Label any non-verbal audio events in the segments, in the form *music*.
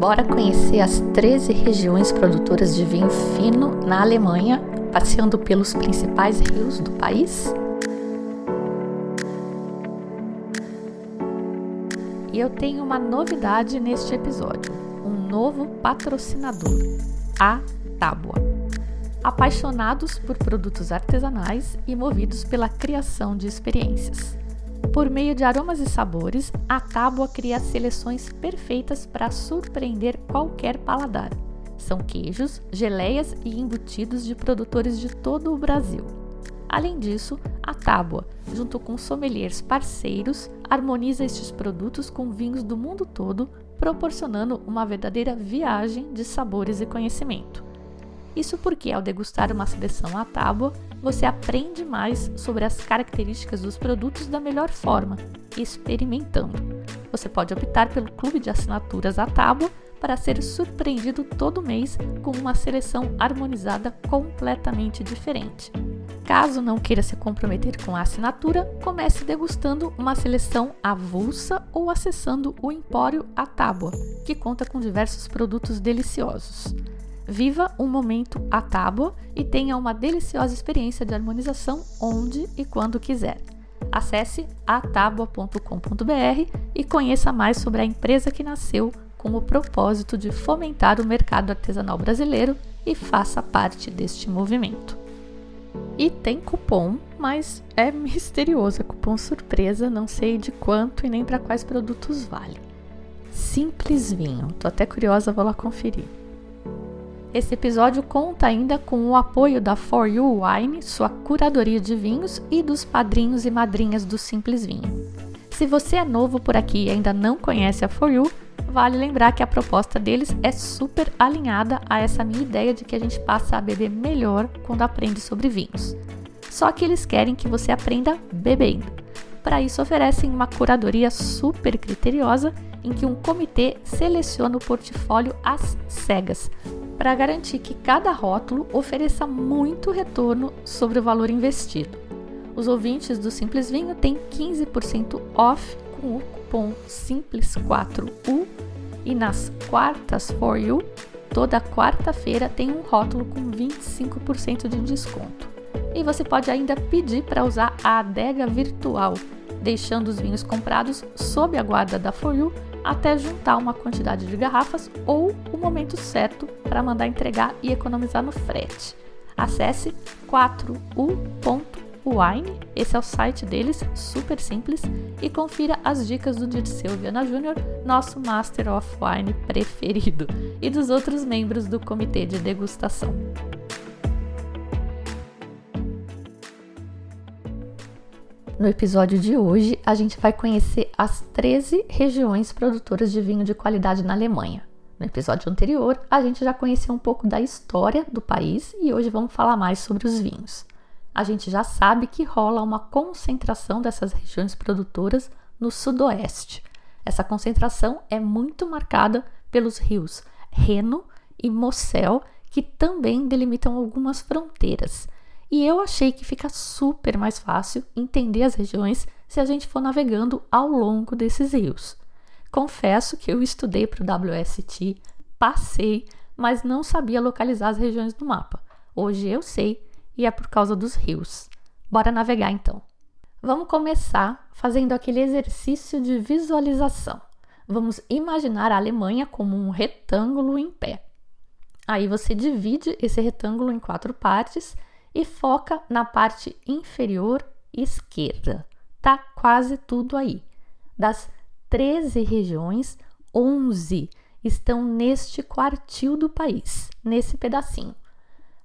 Bora conhecer as 13 regiões produtoras de vinho fino na Alemanha, passeando pelos principais rios do país? E eu tenho uma novidade neste episódio: um novo patrocinador, a Tábua. Apaixonados por produtos artesanais e movidos pela criação de experiências. Por meio de aromas e sabores, a tábua cria seleções perfeitas para surpreender qualquer paladar. São queijos, geleias e embutidos de produtores de todo o Brasil. Além disso, a tábua, junto com sommeliers parceiros, harmoniza estes produtos com vinhos do mundo todo, proporcionando uma verdadeira viagem de sabores e conhecimento. Isso porque, ao degustar uma seleção à tábua, você aprende mais sobre as características dos produtos da melhor forma, experimentando. Você pode optar pelo clube de assinaturas à tábua para ser surpreendido todo mês com uma seleção harmonizada completamente diferente. Caso não queira se comprometer com a assinatura, comece degustando uma seleção avulsa ou acessando o Empório à Tábua, que conta com diversos produtos deliciosos. Viva um momento à tábua e tenha uma deliciosa experiência de harmonização onde e quando quiser. Acesse atabua.com.br e conheça mais sobre a empresa que nasceu com o propósito de fomentar o mercado artesanal brasileiro e faça parte deste movimento. E tem cupom, mas é *laughs* misterioso, é cupom surpresa, não sei de quanto e nem para quais produtos vale. Simples Vinho, tô até curiosa, vou lá conferir. Esse episódio conta ainda com o apoio da For You Wine, sua curadoria de vinhos, e dos padrinhos e madrinhas do Simples Vinho. Se você é novo por aqui e ainda não conhece a For You, vale lembrar que a proposta deles é super alinhada a essa minha ideia de que a gente passa a beber melhor quando aprende sobre vinhos. Só que eles querem que você aprenda bebendo. Para isso, oferecem uma curadoria super criteriosa em que um comitê seleciona o portfólio às cegas, para garantir que cada rótulo ofereça muito retorno sobre o valor investido. Os ouvintes do Simples Vinho têm 15% off com o cupom Simples4U e nas quartas for you, toda quarta-feira tem um rótulo com 25% de desconto. E você pode ainda pedir para usar a adega virtual, deixando os vinhos comprados sob a guarda da For You até juntar uma quantidade de garrafas ou o momento certo para mandar entregar e economizar no frete. Acesse 4u.wine, esse é o site deles, super simples, e confira as dicas do Dirceu Viana Júnior, nosso Master of Wine preferido, e dos outros membros do comitê de degustação. No episódio de hoje, a gente vai conhecer as 13 regiões produtoras de vinho de qualidade na Alemanha. No episódio anterior, a gente já conheceu um pouco da história do país e hoje vamos falar mais sobre os vinhos. A gente já sabe que rola uma concentração dessas regiões produtoras no sudoeste. Essa concentração é muito marcada pelos rios Reno e Mosel, que também delimitam algumas fronteiras. E eu achei que fica super mais fácil entender as regiões se a gente for navegando ao longo desses rios. Confesso que eu estudei para o WST, passei, mas não sabia localizar as regiões do mapa. Hoje eu sei e é por causa dos rios. Bora navegar então. Vamos começar fazendo aquele exercício de visualização. Vamos imaginar a Alemanha como um retângulo em pé. Aí você divide esse retângulo em quatro partes e foca na parte inferior esquerda. Tá quase tudo aí. Das 13 regiões, 11 estão neste quartil do país, nesse pedacinho.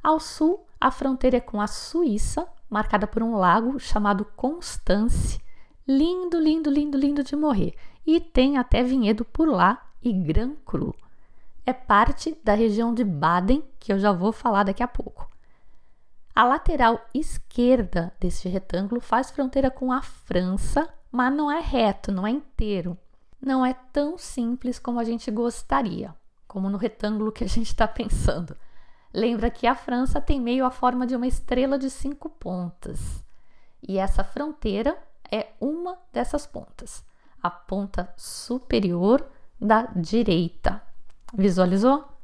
Ao sul, a fronteira é com a Suíça, marcada por um lago chamado Constance. Lindo, lindo, lindo, lindo de morrer. E tem até vinhedo por lá e Gran Cru. É parte da região de Baden, que eu já vou falar daqui a pouco. A lateral esquerda deste retângulo faz fronteira com a França, mas não é reto, não é inteiro. Não é tão simples como a gente gostaria, como no retângulo que a gente está pensando. Lembra que a França tem meio a forma de uma estrela de cinco pontas. E essa fronteira é uma dessas pontas, a ponta superior da direita. Visualizou?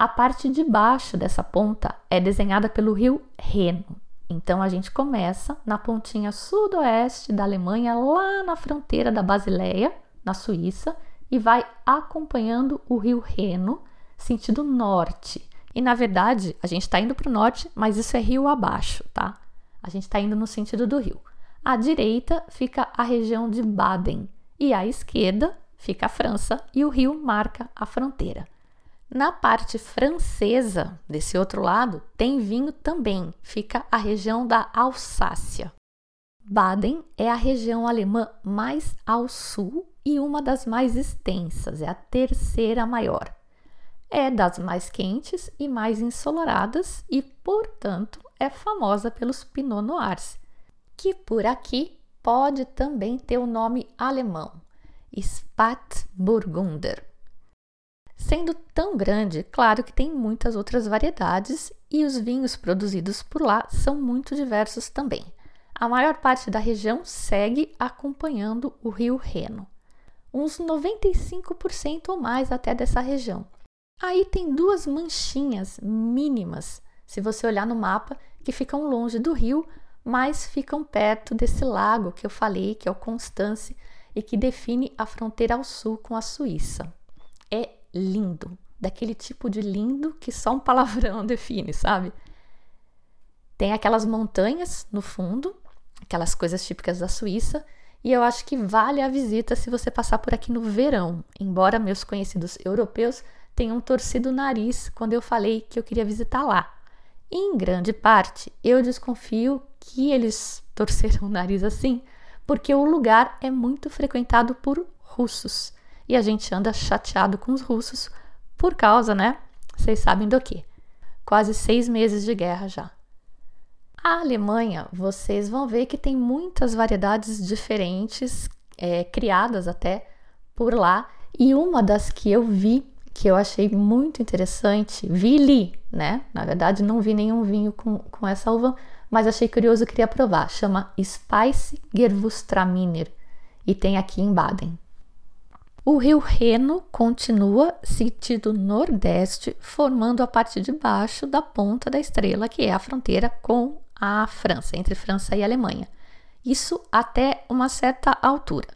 A parte de baixo dessa ponta é desenhada pelo rio Reno. Então a gente começa na pontinha sudoeste da Alemanha, lá na fronteira da Basileia, na Suíça, e vai acompanhando o rio Reno, sentido norte. E na verdade, a gente está indo para o norte, mas isso é rio abaixo, tá? A gente está indo no sentido do rio. À direita fica a região de Baden e à esquerda fica a França e o rio marca a fronteira. Na parte francesa, desse outro lado, tem vinho também, fica a região da Alsácia. Baden é a região alemã mais ao sul e uma das mais extensas, é a terceira maior. É das mais quentes e mais ensolaradas e, portanto, é famosa pelos Pinot Noirs, que por aqui pode também ter o nome alemão, Spätburgunder. Sendo tão grande, claro que tem muitas outras variedades e os vinhos produzidos por lá são muito diversos também. A maior parte da região segue acompanhando o rio Reno uns 95% ou mais até dessa região. Aí tem duas manchinhas mínimas, se você olhar no mapa, que ficam longe do rio, mas ficam perto desse lago que eu falei, que é o Constance, e que define a fronteira ao sul com a Suíça. É lindo, daquele tipo de lindo que só um palavrão *laughs* define, sabe? Tem aquelas montanhas no fundo, aquelas coisas típicas da Suíça, e eu acho que vale a visita se você passar por aqui no verão, embora meus conhecidos europeus tenham torcido o nariz quando eu falei que eu queria visitar lá. em grande parte, eu desconfio que eles torceram o nariz assim, porque o lugar é muito frequentado por russos e a gente anda chateado com os russos por causa, né? Vocês sabem do que? Quase seis meses de guerra já. A Alemanha, vocês vão ver que tem muitas variedades diferentes, é, criadas até por lá, e uma das que eu vi, que eu achei muito interessante, vi li, né? Na verdade, não vi nenhum vinho com, com essa uva, mas achei curioso queria provar. Chama Spice Gewürztraminer e tem aqui em Baden. O rio Reno continua sentido nordeste, formando a parte de baixo da ponta da estrela, que é a fronteira com a França, entre França e Alemanha. Isso até uma certa altura.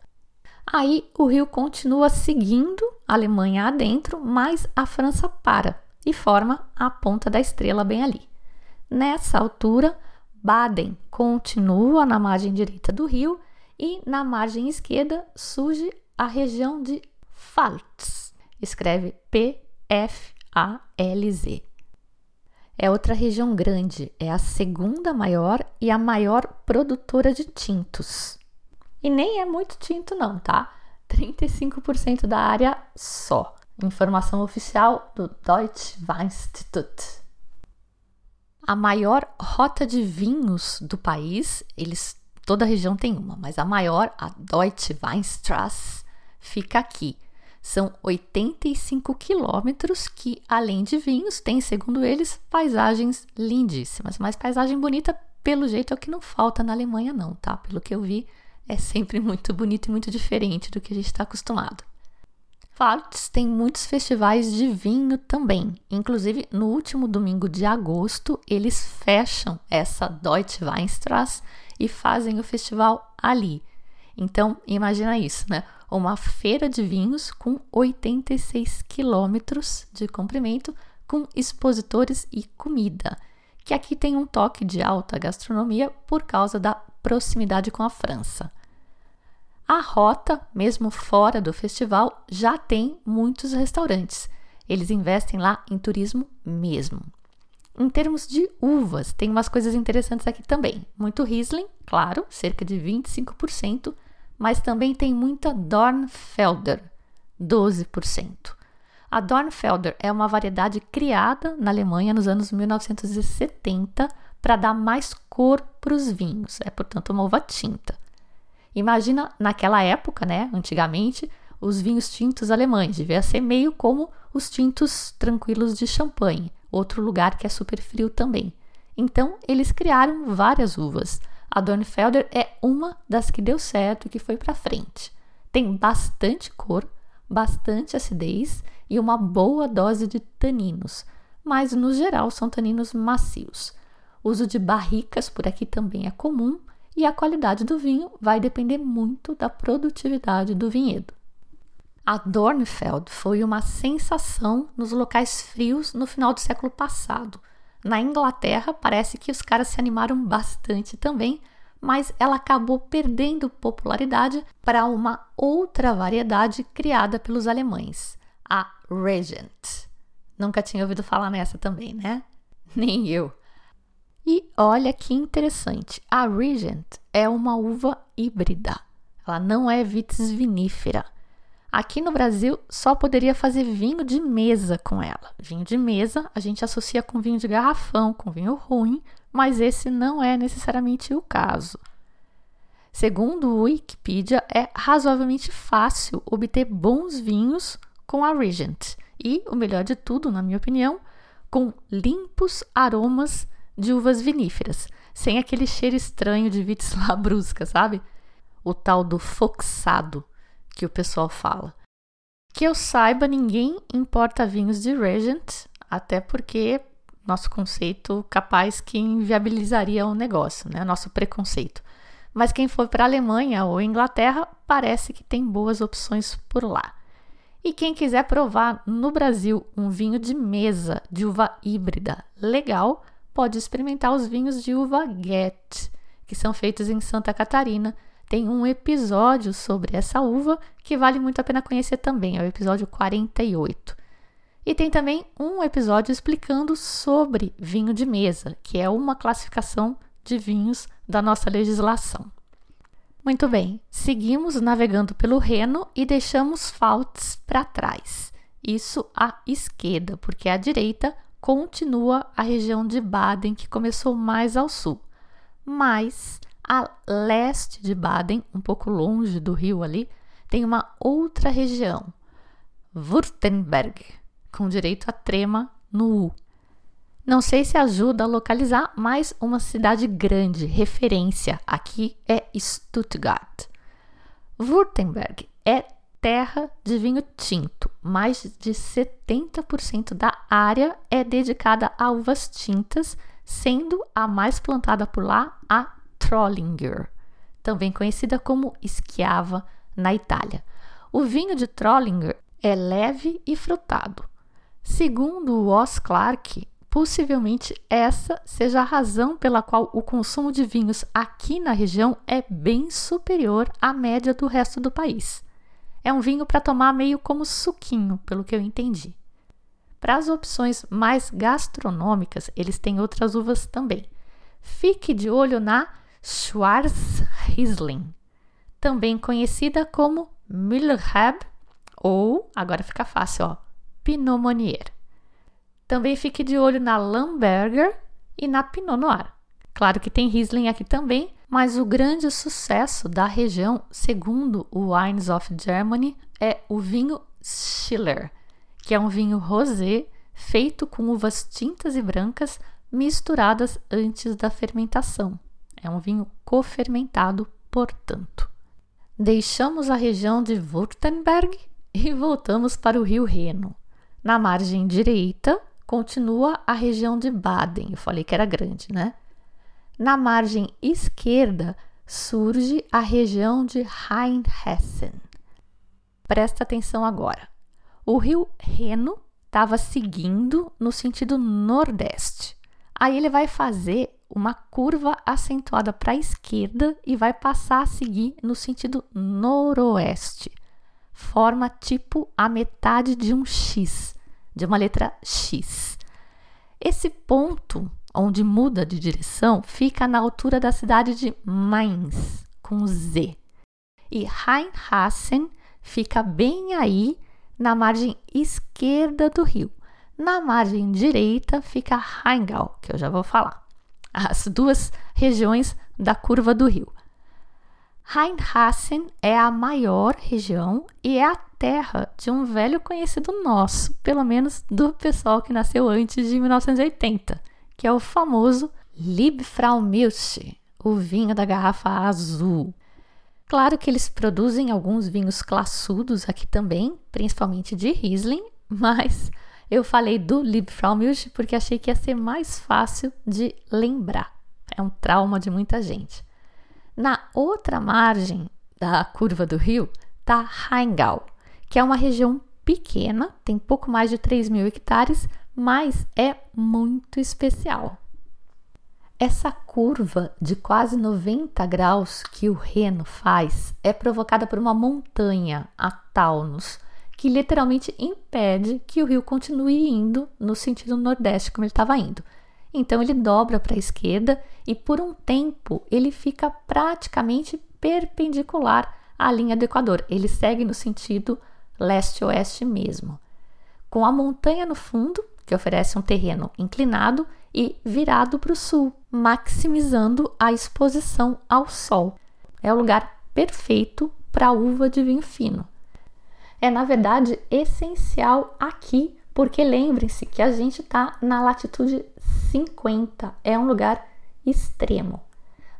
Aí o rio continua seguindo a Alemanha adentro, mas a França para e forma a ponta da estrela bem ali. Nessa altura, Baden continua na margem direita do rio e na margem esquerda surge a região de Pfalz. Escreve P-F-A-L-Z. É outra região grande, é a segunda maior e a maior produtora de tintos. E nem é muito tinto, não, tá? 35% da área só. Informação oficial do Deutsche Weininstitut. A maior rota de vinhos do país, eles toda a região tem uma, mas a maior, a Deutsche Weinstraße, fica aqui, são 85 quilômetros que, além de vinhos, tem, segundo eles, paisagens lindíssimas. Mas paisagem bonita, pelo jeito, é o que não falta na Alemanha, não, tá? Pelo que eu vi, é sempre muito bonito e muito diferente do que a gente está acostumado. Pfalz tem muitos festivais de vinho também. Inclusive, no último domingo de agosto, eles fecham essa Deutsche Weinstraße e fazem o festival ali. Então, imagina isso, né? Uma feira de vinhos com 86 quilômetros de comprimento, com expositores e comida, que aqui tem um toque de alta gastronomia por causa da proximidade com a França. A rota, mesmo fora do festival, já tem muitos restaurantes. Eles investem lá em turismo mesmo. Em termos de uvas, tem umas coisas interessantes aqui também. Muito Riesling, claro, cerca de 25%, mas também tem muita Dornfelder, 12%. A Dornfelder é uma variedade criada na Alemanha nos anos 1970 para dar mais cor para os vinhos, é portanto uma uva tinta. Imagina naquela época, né, antigamente, os vinhos tintos alemães, devia ser meio como os tintos tranquilos de champanhe, outro lugar que é super frio também. Então, eles criaram várias uvas. A Dornfelder é uma das que deu certo e que foi para frente. Tem bastante cor, bastante acidez e uma boa dose de taninos, mas no geral são taninos macios. O uso de barricas por aqui também é comum e a qualidade do vinho vai depender muito da produtividade do vinhedo. A Dornfeld foi uma sensação nos locais frios no final do século passado. Na Inglaterra, parece que os caras se animaram bastante também, mas ela acabou perdendo popularidade para uma outra variedade criada pelos alemães, a Regent. Nunca tinha ouvido falar nessa também, né? *laughs* Nem eu. E olha que interessante, a Regent é uma uva híbrida. Ela não é vitis vinífera. Aqui no Brasil só poderia fazer vinho de mesa com ela. Vinho de mesa a gente associa com vinho de garrafão, com vinho ruim, mas esse não é necessariamente o caso. Segundo o Wikipedia, é razoavelmente fácil obter bons vinhos com a Regent e, o melhor de tudo, na minha opinião, com limpos aromas de uvas viníferas, sem aquele cheiro estranho de vitis labrusca, *laughs* sabe? O tal do foxado que o pessoal fala. Que eu saiba, ninguém importa vinhos de Regent, até porque nosso conceito capaz que inviabilizaria o negócio, né? Nosso preconceito. Mas quem for para a Alemanha ou Inglaterra, parece que tem boas opções por lá. E quem quiser provar no Brasil um vinho de mesa de uva híbrida legal, pode experimentar os vinhos de uva Get, que são feitos em Santa Catarina tem um episódio sobre essa uva que vale muito a pena conhecer também, é o episódio 48. E tem também um episódio explicando sobre vinho de mesa, que é uma classificação de vinhos da nossa legislação. Muito bem, seguimos navegando pelo Reno e deixamos Faltz para trás. Isso à esquerda, porque à direita continua a região de Baden, que começou mais ao sul. Mas a leste de Baden, um pouco longe do rio ali, tem uma outra região, Württemberg, com direito a trema no U. Não sei se ajuda a localizar, mas uma cidade grande, referência aqui é Stuttgart. Württemberg é terra de vinho tinto. Mais de 70% da área é dedicada a uvas tintas, sendo a mais plantada por lá a Trollinger, também conhecida como Schiava na Itália. O vinho de Trollinger é leve e frutado. Segundo o Oz Clarke, possivelmente essa seja a razão pela qual o consumo de vinhos aqui na região é bem superior à média do resto do país. É um vinho para tomar meio como suquinho, pelo que eu entendi. Para as opções mais gastronômicas, eles têm outras uvas também. Fique de olho na Schwarzriesling, também conhecida como Millerhab ou, agora fica fácil, ó, Pinot Meunier. Também fique de olho na Lamberger e na Pinot Noir. Claro que tem Riesling aqui também, mas o grande sucesso da região, segundo o Wines of Germany, é o vinho Schiller, que é um vinho rosé feito com uvas tintas e brancas misturadas antes da fermentação. É um vinho cofermentado, portanto. Deixamos a região de Württemberg *laughs* e voltamos para o rio Reno. Na margem direita continua a região de Baden, eu falei que era grande, né? Na margem esquerda surge a região de Rheinhessen. Presta atenção agora. O rio Reno estava seguindo no sentido nordeste. Aí ele vai fazer uma curva acentuada para a esquerda e vai passar a seguir no sentido noroeste. Forma tipo a metade de um X, de uma letra X. Esse ponto onde muda de direção fica na altura da cidade de Mainz, com Z. E Rheinhassen fica bem aí na margem esquerda do rio. Na margem direita fica Rheingau, que eu já vou falar as duas regiões da curva do rio. Rheinhassen é a maior região e é a terra de um velho conhecido nosso, pelo menos do pessoal que nasceu antes de 1980, que é o famoso Liebfraumilch, o vinho da garrafa azul. Claro que eles produzem alguns vinhos classudos aqui também, principalmente de Riesling, *laughs* mas eu falei do Liebfraumilch porque achei que ia ser mais fácil de lembrar. É um trauma de muita gente. Na outra margem da curva do rio está Rheingau, que é uma região pequena, tem pouco mais de 3 mil hectares, mas é muito especial. Essa curva de quase 90 graus que o Reno faz é provocada por uma montanha, a Taunus, que literalmente impede que o rio continue indo no sentido nordeste como ele estava indo. Então ele dobra para a esquerda e por um tempo ele fica praticamente perpendicular à linha do Equador. Ele segue no sentido leste-oeste mesmo. Com a montanha no fundo, que oferece um terreno inclinado e virado para o sul, maximizando a exposição ao sol. É o lugar perfeito para uva de vinho fino é na verdade essencial aqui, porque lembrem-se que a gente está na latitude 50, é um lugar extremo.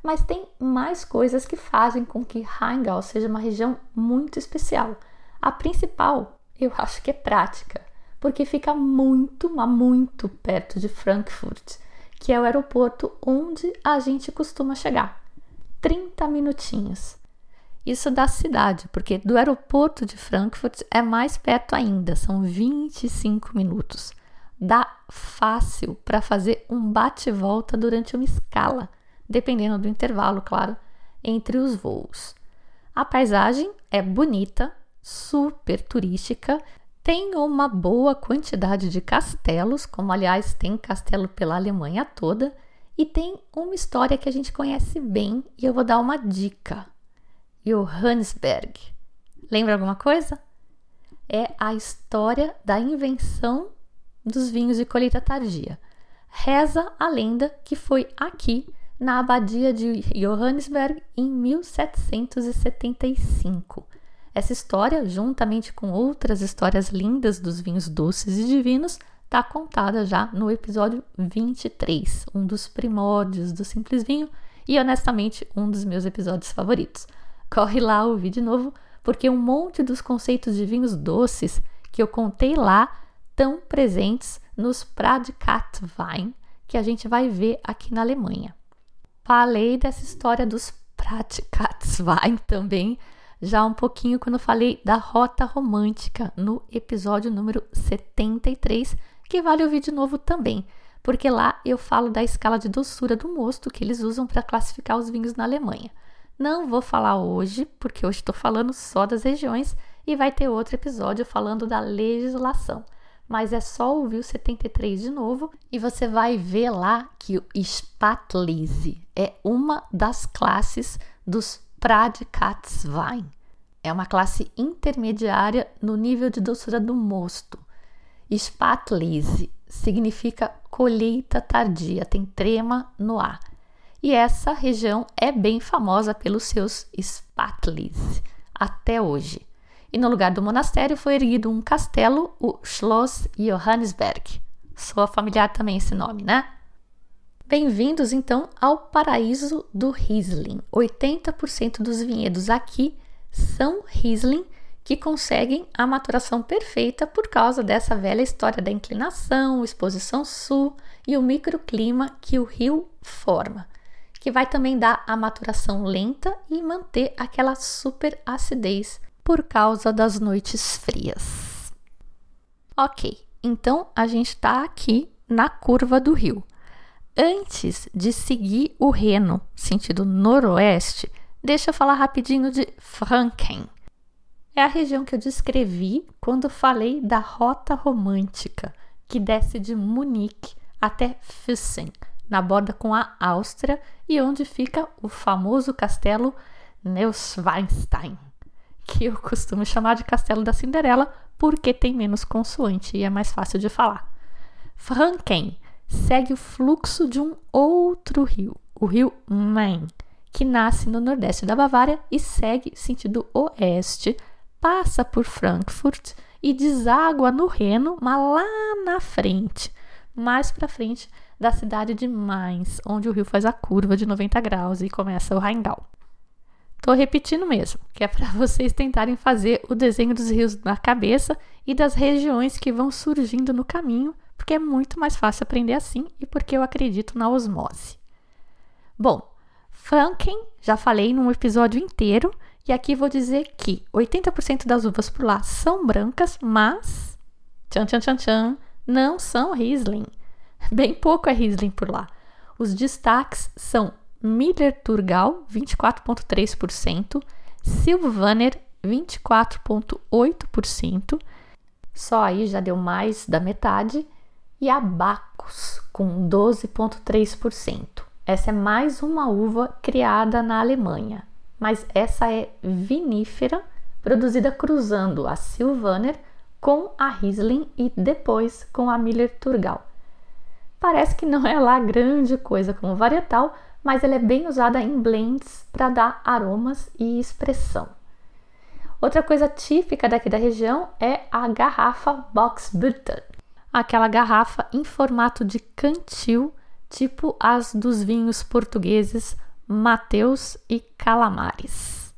Mas tem mais coisas que fazem com que Rheingau seja uma região muito especial. A principal, eu *laughs* acho que é prática, porque fica muito, mas muito perto de Frankfurt, que é o aeroporto onde a gente costuma chegar. 30 minutinhos. Isso da cidade, porque do aeroporto de Frankfurt é mais perto ainda, são 25 minutos. Dá fácil para fazer um bate-volta durante uma escala, dependendo do intervalo, claro, entre os voos. A paisagem é bonita, super turística, tem uma boa quantidade de castelos, como aliás tem castelo pela Alemanha toda, e tem uma história que a gente conhece bem e eu vou dar uma dica. Johannesberg. Lembra alguma coisa? É a história da invenção dos vinhos de colheita tardia. Reza a lenda que foi aqui na abadia de Johannesberg em 1775. Essa história, juntamente com outras histórias lindas dos vinhos doces e divinos, está contada já no episódio 23, um dos primórdios do Simples Vinho e honestamente um dos meus episódios favoritos corre lá ouvir de novo, porque um monte dos conceitos de vinhos doces que eu contei lá estão presentes nos Pradkattwein, que a gente vai ver aqui na Alemanha. Falei dessa história dos Pradkattwein também já um pouquinho quando falei da rota romântica no episódio número 73, que vale ouvir de novo também, porque lá eu falo da escala de doçura do mosto que eles usam para classificar os vinhos na Alemanha. Não vou falar hoje, porque hoje estou falando só das regiões e vai ter outro episódio falando da legislação. Mas é só ouvir o 73 de novo e você vai ver lá que o Spatlese é uma das classes dos Pradkatswein. É uma classe intermediária no nível de doçura do mosto. Spatlese significa colheita tardia, tem trema no ar e essa região é bem famosa pelos seus spatlis até hoje. E no lugar do monastério foi erguido um castelo, o Schloss Johannesberg. Soa familiar também esse nome, né? Bem-vindos então ao paraíso do Riesling. 80% dos vinhedos aqui são Riesling que conseguem a maturação perfeita por causa dessa velha história da inclinação, exposição sul e o microclima que o rio forma que vai também dar a maturação lenta e manter aquela super acidez por causa das noites frias. Ok, então a gente está aqui na curva do rio. Antes de seguir o Reno, sentido noroeste, deixa eu falar rapidinho de Franken. É a região que eu descrevi quando falei da rota romântica que desce de Munique até Füssen, na borda com a Áustria e onde fica o famoso castelo Neuschwanstein, que eu costumo chamar de Castelo da Cinderela porque tem menos consoante e é mais fácil de falar. Franken segue o fluxo de um outro rio, o rio Main, que nasce no nordeste da Bavária e segue sentido oeste, passa por Frankfurt e deságua no Reno, mas lá na frente, mais para frente, da cidade de Mainz, onde o rio faz a curva de 90 graus e começa o Rheingau. Tô repetindo mesmo, que é para *laughs* vocês tentarem fazer o desenho dos rios na cabeça e das regiões que vão surgindo no caminho, porque é muito mais fácil aprender assim e porque eu acredito na osmose. Bom, Franken, já falei num episódio inteiro, e aqui vou dizer que 80% das uvas por lá são brancas, mas tchan tchan tchan tchan, não são Riesling. *laughs* Bem pouco é Riesling por lá. Os destaques são Miller Turgal, 24,3%, Sylvaner, 24,8%, só aí já deu mais da metade, e Abacus, com 12,3%. Essa é mais uma uva criada na Alemanha, mas essa é vinífera, produzida cruzando a Sylvaner com a Riesling e depois com a Miller Turgal. Parece que não é lá grande coisa como varietal, mas ela é bem usada em blends para dar aromas e expressão. Outra coisa típica daqui da região é a garrafa Box Button, aquela garrafa em formato de cantil, tipo as dos vinhos portugueses Mateus e Calamares.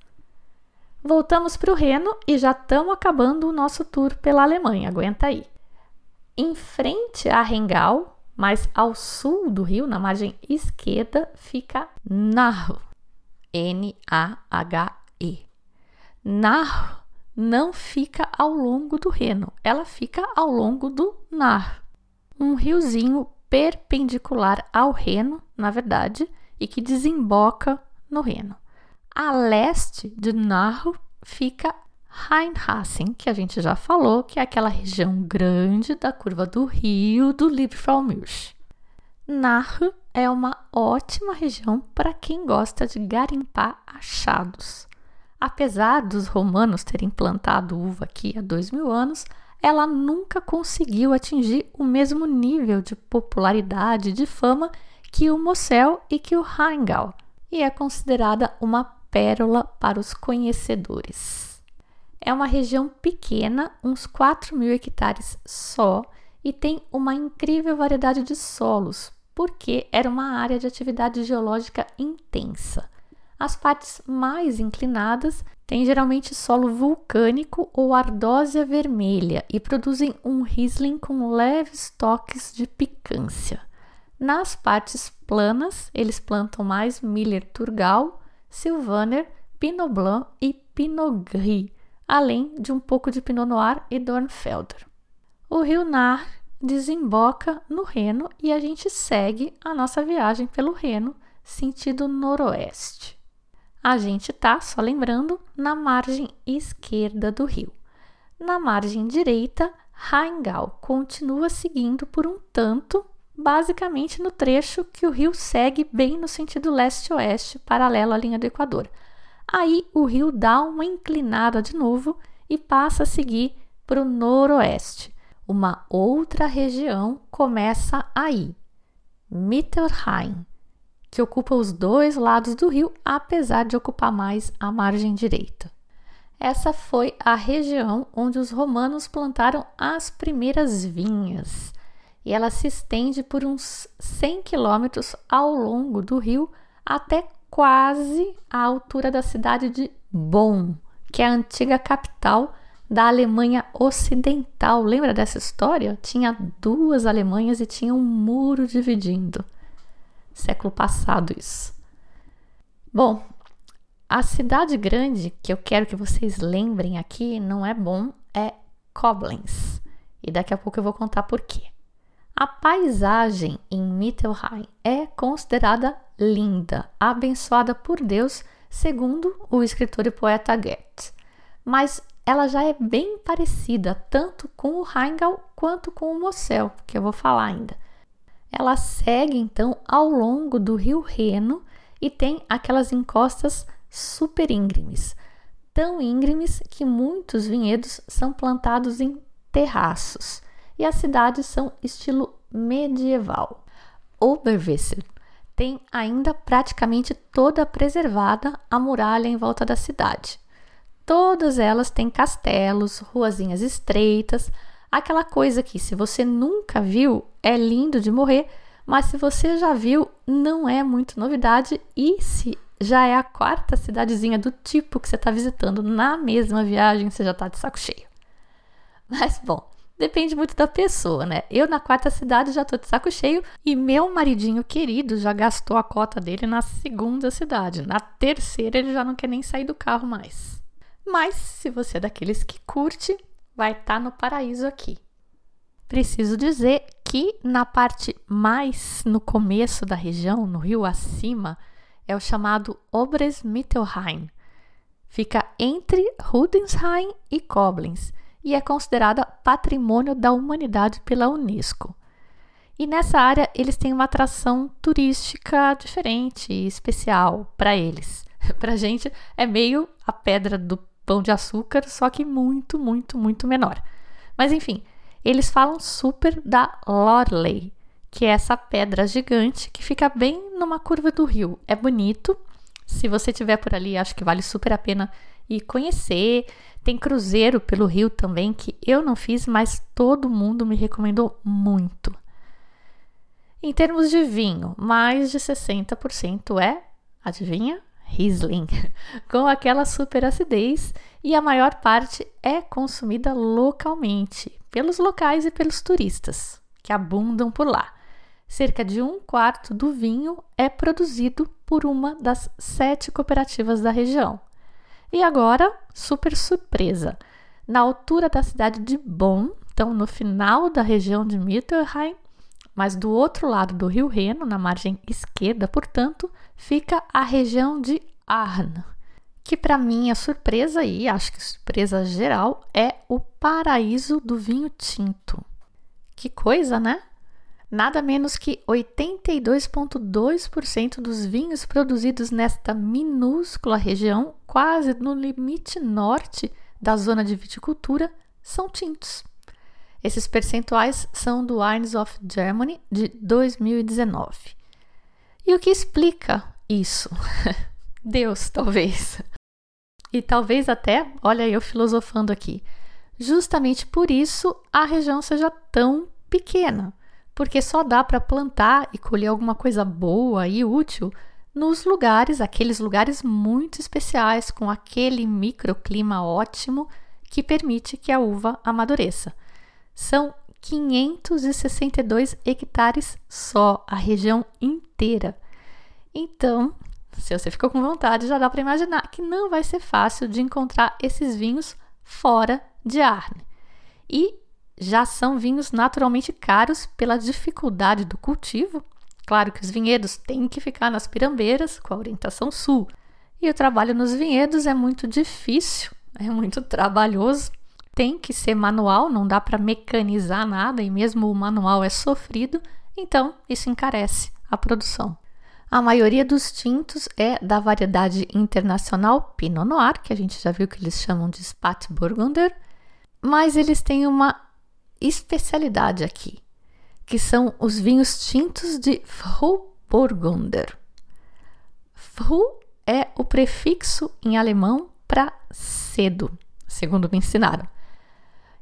Voltamos para o Reno e já estamos acabando o nosso tour pela Alemanha, aguenta aí. Em frente a Rengal, mas ao sul do rio, na margem esquerda, fica Nahu. N-A-H-E. Nahu não fica ao longo do Reno, ela fica ao longo do Nar, um riozinho perpendicular ao Reno, na verdade, e que desemboca no Reno. A leste de Nahu fica Rheinhassen, que a gente já falou, que é aquela região grande da curva do rio do Liebfraumilch. Nahe é uma ótima região para quem gosta de garimpar achados. Apesar dos romanos terem plantado uva aqui há dois mil anos, ela nunca conseguiu atingir o mesmo nível de popularidade e de fama que o Mosel e que o Rheingau, e é considerada uma pérola para os conhecedores. É uma região pequena, uns 4 mil hectares só, e tem uma incrível variedade de solos, porque era uma área de atividade geológica intensa. As partes mais inclinadas têm geralmente solo vulcânico ou ardósia vermelha e produzem um Riesling com leves toques de picância. Nas partes planas, eles plantam mais Miller Turgal, Sylvaner, Pinot Blanc e Pinot Gris, além de um pouco de Pinot Noir e Dornfelder. O rio Nar desemboca no Reno e a gente segue a nossa viagem pelo Reno, sentido noroeste. A gente tá, só lembrando, na margem esquerda do rio. Na margem direita, Rheingau continua seguindo por um tanto, basicamente no trecho que o rio segue bem no sentido leste-oeste, paralelo à linha do Equador. Aí o rio dá uma inclinada de novo e passa a seguir para o noroeste. Uma outra região começa aí, Mittelrhein, que ocupa os dois lados do rio, apesar de ocupar mais a margem direita. Essa foi a região onde os romanos plantaram as primeiras vinhas, e ela se estende por uns 100 quilômetros ao longo do rio até quase à altura da cidade de Bonn, que é a antiga capital da Alemanha Ocidental. Lembra dessa história? Tinha duas Alemanhas e tinha um muro dividindo. Século passado isso. Bom, a cidade grande que eu quero que vocês lembrem aqui não é bom, é Koblenz. E daqui a pouco eu vou contar por quê. A paisagem em Mittelrhein é considerada linda, abençoada por Deus, segundo o escritor e poeta Goethe. Mas ela já é bem parecida tanto com o Rheingau quanto com o Mosel, que eu vou falar ainda. Ela segue então ao longo do rio Reno e tem aquelas encostas super íngremes, tão íngremes que muitos vinhedos são plantados em terraços e as cidades são estilo medieval. Oberwessel tem ainda praticamente toda preservada a muralha em volta da cidade. Todas elas têm castelos, ruazinhas estreitas, aquela coisa que se você nunca viu é lindo de morrer, mas se você já viu não é muito novidade e se já é a quarta cidadezinha do tipo que você está visitando na mesma viagem, você já está de saco cheio. *laughs* Mas bom, depende muito da pessoa, né? Eu na quarta cidade já tô de saco cheio e meu maridinho querido já gastou a cota dele na segunda cidade. Na terceira ele já não quer nem sair do carro mais. Mas se você é daqueles que curte, vai estar tá no paraíso aqui. Preciso dizer que na parte mais no começo da região, no rio acima, é o chamado Obres-Mittelrhein. Fica entre Rudensheim e Koblenz e é considerada Patrimônio da Humanidade pela Unesco. E nessa área eles têm uma atração turística diferente e especial para eles. *laughs* para a gente é meio a pedra do pão de açúcar, só que muito, muito, muito menor. Mas enfim, eles falam super da Lorley, que é essa pedra gigante que fica bem numa curva do rio. É bonito. Se você estiver por ali, acho que vale super a pena ir conhecer. Tem cruzeiro pelo rio também, que eu não fiz, mas todo mundo me recomendou muito. Em termos de vinho, mais de 60% é, adivinha? Riesling, *laughs* com aquela super acidez e a maior parte é consumida localmente, pelos locais e pelos turistas que abundam por lá. Cerca de um quarto do vinho é produzido por uma das sete cooperativas da região. E agora, super surpresa! Na altura da cidade de Bonn, então no final da região de Mittelrhein, mas do outro lado do rio Reno, na margem esquerda, portanto, fica a região de Arn, que para mim é surpresa e acho que surpresa geral é o paraíso do vinho tinto. Que coisa, né? Nada menos que 82,2% dos vinhos produzidos nesta minúscula região, quase no limite norte da zona de viticultura, são tintos. Esses percentuais são do Wines of Germany de 2019. E o que explica isso? *laughs* Deus, talvez. E talvez até, olha eu filosofando aqui, justamente por isso a região seja tão pequena porque só dá para plantar e colher alguma coisa boa e útil nos lugares, aqueles lugares muito especiais, com aquele microclima ótimo que permite que a uva amadureça. São 562 hectares só, a região inteira. Então, se você ficou com vontade, já dá para imaginar que não vai ser fácil de encontrar esses vinhos fora de Arne. E já são vinhos naturalmente caros pela dificuldade do cultivo. Claro que os vinhedos têm que ficar nas pirambeiras, com a orientação sul. E o trabalho nos vinhedos é muito difícil, *laughs* é muito trabalhoso. Tem que ser manual, não dá para mecanizar nada e mesmo o manual é sofrido, então isso encarece a produção. A maioria dos tintos é da variedade internacional Pinot Noir, que a gente já viu que eles chamam de Spätburgunder, mas eles têm uma especialidade aqui, que são os vinhos tintos de Frühburgunder. Früh é o prefixo em alemão para cedo, segundo me ensinaram.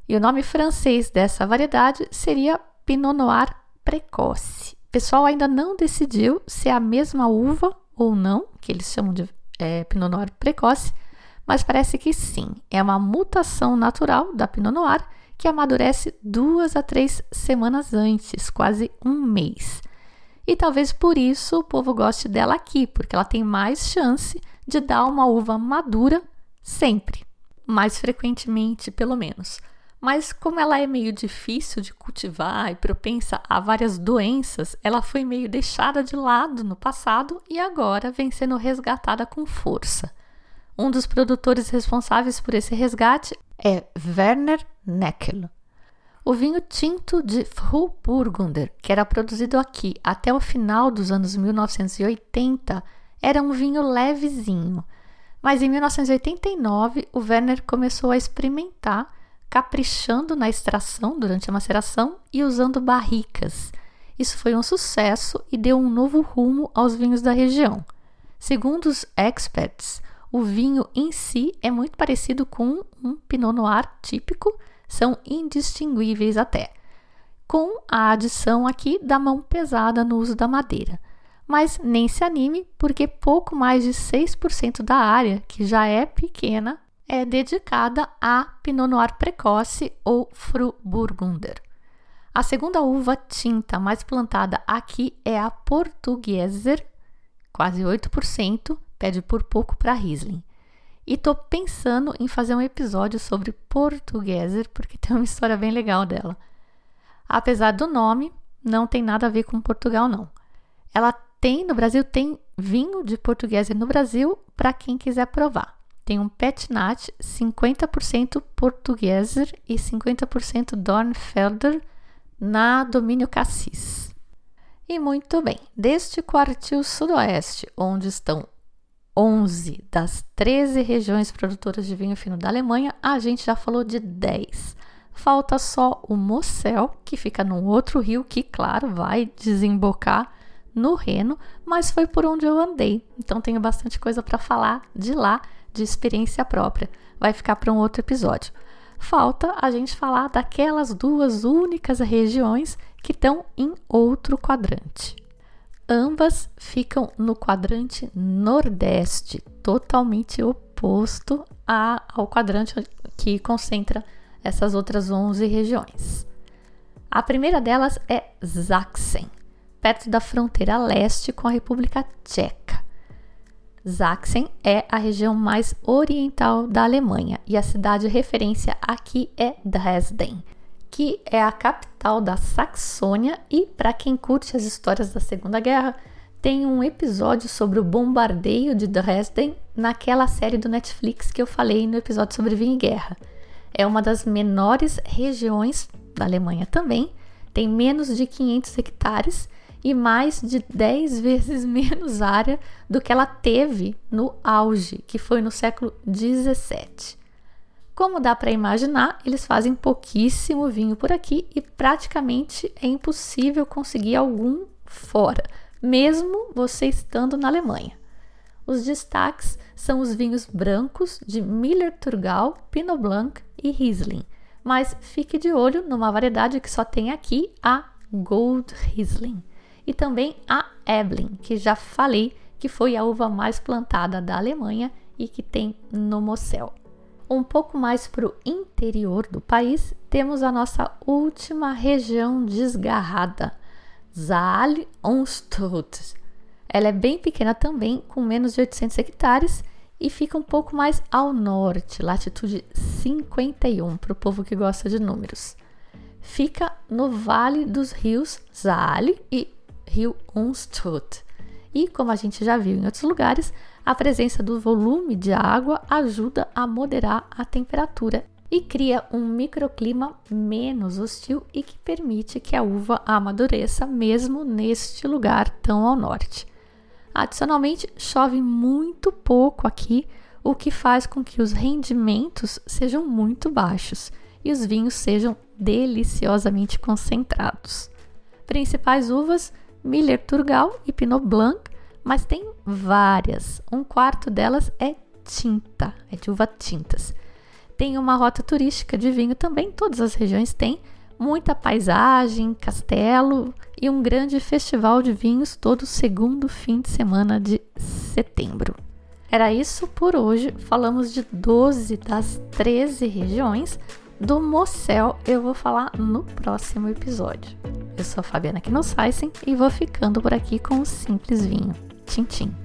E o nome francês dessa variedade seria Pinot Noir precoce. O pessoal ainda não decidiu se é a mesma uva ou não, que eles chamam de é, Pinot Noir precoce, mas parece que sim. É uma mutação natural da Pinot Noir que amadurece duas a três semanas antes, quase um mês. E talvez por isso o povo goste dela aqui, porque ela tem mais chance de dar uma uva madura sempre, mais frequentemente, pelo menos. Mas como ela é meio difícil de cultivar e propensa a várias doenças, ela foi meio deixada de lado no passado e agora vem sendo resgatada com força. Um dos produtores responsáveis por esse resgate é Werner Neckel. O vinho tinto de Frühburgunder, que era produzido aqui até o final dos anos 1980, era um vinho levezinho. Mas em 1989, o Werner começou a experimentar, caprichando na extração durante a maceração e usando barricas. Isso foi um sucesso e deu um novo rumo aos vinhos da região. Segundo os experts, o vinho em si é muito parecido com um Pinot Noir típico, são indistinguíveis até, com a adição aqui da mão pesada no uso da madeira. Mas nem se anime, porque pouco mais de 6% da área, que já é pequena, é dedicada a Pinot Noir precoce ou Fru Burgunder. A segunda uva tinta mais plantada aqui é a Portugieser, quase 8%, pede por pouco para Riesling. E tô pensando em fazer um episódio sobre Portugieser, porque tem uma história bem legal dela. Apesar do nome, não tem nada a ver com Portugal, não. Ela tem, no Brasil, tem vinho de Portugieser no Brasil para quem quiser provar. Tem um Petnat 50% Portugieser e 50% Dornfelder na Domínio Cassis. E muito bem, deste quartil sudoeste, onde estão 11 das 13 regiões produtoras de vinho fino da Alemanha, a gente já falou de 10. Falta só o Mosel, que fica num outro rio que, claro, vai desembocar no Reno, mas foi por onde eu andei. Então tenho bastante coisa para falar de lá, de experiência própria. Vai ficar para um outro episódio. Falta a gente falar daquelas duas únicas regiões que estão em outro quadrante. Ambas ficam no quadrante nordeste, totalmente oposto a, ao quadrante que concentra essas outras 11 regiões. A primeira delas é Sachsen, perto da fronteira leste com a República Tcheca. Sachsen é a região mais oriental da Alemanha e a cidade referência aqui é Dresden, que é a capital da Saxônia e para quem curte as histórias da Segunda Guerra, tem um episódio sobre o bombardeio de Dresden naquela série do Netflix que eu falei no episódio sobre vinho e guerra. É uma das menores regiões da Alemanha também, tem menos de 500 hectares e mais de 10 *laughs* vezes menos área do que ela teve no auge, que foi no século 17. Como dá para imaginar, eles fazem pouquíssimo vinho por aqui e praticamente é impossível conseguir algum fora, mesmo você estando na Alemanha. Os destaques são os vinhos brancos de Miller Turgal, Pinot Blanc e Riesling, mas fique de olho numa variedade que só tem aqui, a Gold Riesling, e também a Eblin, que já falei que foi a uva mais plantada da Alemanha e que tem no Mosel. Um pouco mais para o interior do país, temos a nossa última região desgarrada, Saale Unstrut. Ela é bem pequena também, com menos de 800 hectares e fica um pouco mais ao norte, latitude 51, para o povo que gosta de números. Fica no vale dos rios Saale e Rio Unstrut. E como a gente já viu em outros lugares, a presença do volume de água ajuda a moderar a temperatura e cria um microclima menos hostil e que permite que a uva amadureça mesmo neste lugar tão ao norte. Adicionalmente, chove muito pouco aqui, o que faz com que os rendimentos sejam muito baixos e os vinhos sejam deliciosamente concentrados. Principais uvas: Miller Turgal e Pinot Blanc, mas tem várias. Um quarto delas é tinta, é de uva tintas. Tem uma rota turística de vinho também, todas as regiões têm. Muita paisagem, castelo e um grande festival de vinhos todo segundo fim de semana de setembro. Era isso por hoje. Falamos de 12 das 13 regiões. Do Mosel eu vou falar no próximo episódio. Eu sou a Fabiana Knossaisen e vou ficando por aqui com o Simples Vinho. 亲情。